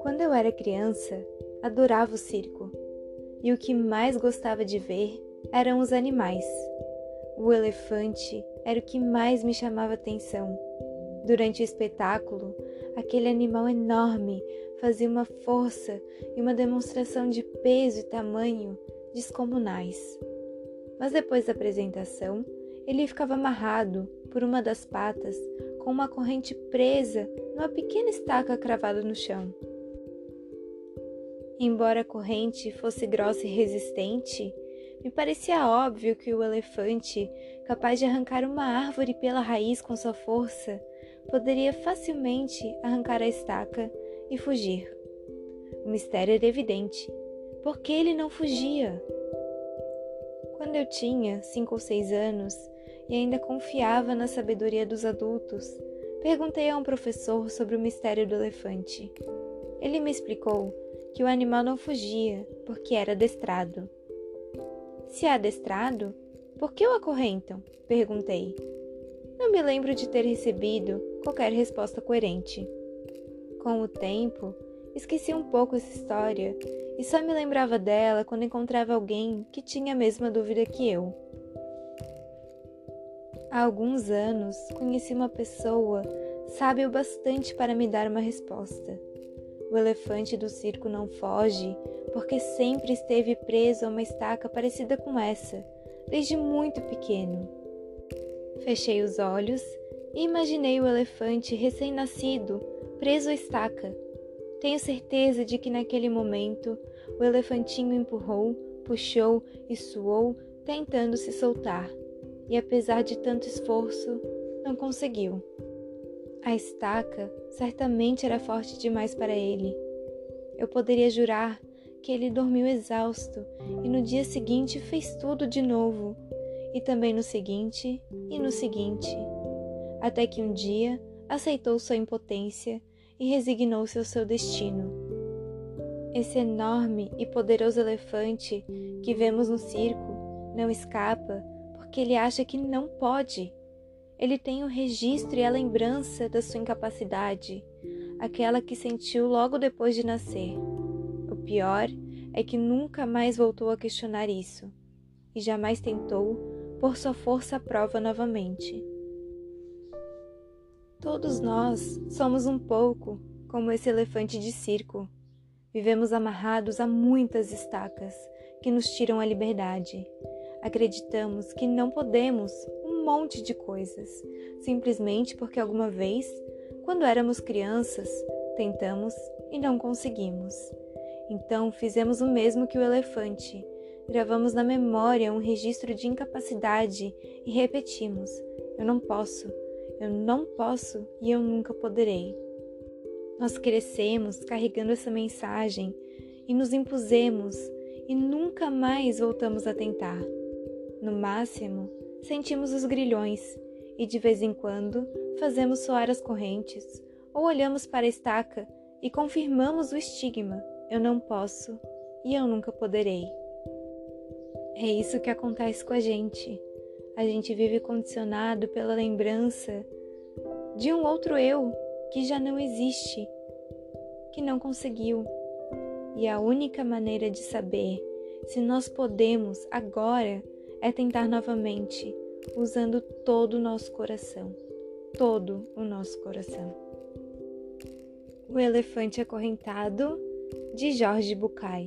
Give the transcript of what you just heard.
Quando eu era criança, adorava o circo. E o que mais gostava de ver eram os animais. O elefante era o que mais me chamava atenção. Durante o espetáculo, aquele animal enorme fazia uma força e uma demonstração de peso e tamanho descomunais. Mas depois da apresentação, ele ficava amarrado por uma das patas com uma corrente presa numa pequena estaca cravada no chão. Embora a corrente fosse grossa e resistente, me parecia óbvio que o elefante, capaz de arrancar uma árvore pela raiz com sua força, poderia facilmente arrancar a estaca e fugir. O mistério era evidente. Por que ele não fugia? Quando eu tinha cinco ou seis anos e ainda confiava na sabedoria dos adultos, perguntei a um professor sobre o mistério do elefante. Ele me explicou que o animal não fugia porque era adestrado. Se é adestrado, por que o acorrentam? perguntei. Não me lembro de ter recebido qualquer resposta coerente. Com o tempo, esqueci um pouco essa história e só me lembrava dela quando encontrava alguém que tinha a mesma dúvida que eu. Há alguns anos conheci uma pessoa sábia o bastante para me dar uma resposta. O elefante do circo não foge porque sempre esteve preso a uma estaca parecida com essa, desde muito pequeno. Fechei os olhos e imaginei o elefante recém-nascido preso à estaca. Tenho certeza de que naquele momento o elefantinho empurrou, puxou e suou, tentando se soltar, e apesar de tanto esforço, não conseguiu. A estaca certamente era forte demais para ele. Eu poderia jurar que ele dormiu exausto e no dia seguinte fez tudo de novo, e também no seguinte e no seguinte, até que um dia aceitou sua impotência e resignou-se ao seu destino. Esse enorme e poderoso elefante que vemos no circo não escapa porque ele acha que não pode ele tem o registro e a lembrança da sua incapacidade, aquela que sentiu logo depois de nascer. O pior é que nunca mais voltou a questionar isso e jamais tentou pôr sua força à prova novamente. Todos nós somos um pouco como esse elefante de circo. Vivemos amarrados a muitas estacas que nos tiram a liberdade. Acreditamos que não podemos um monte de coisas, simplesmente porque alguma vez, quando éramos crianças, tentamos e não conseguimos. Então fizemos o mesmo que o elefante. Gravamos na memória um registro de incapacidade e repetimos: Eu não posso, eu não posso e eu nunca poderei. Nós crescemos carregando essa mensagem e nos impusemos e nunca mais voltamos a tentar. No máximo, sentimos os grilhões e de vez em quando fazemos soar as correntes ou olhamos para a estaca e confirmamos o estigma: eu não posso e eu nunca poderei. É isso que acontece com a gente. A gente vive condicionado pela lembrança de um outro eu que já não existe, que não conseguiu. E a única maneira de saber se nós podemos agora é tentar novamente, usando todo o nosso coração, todo o nosso coração. O Elefante Acorrentado, de Jorge Bucay.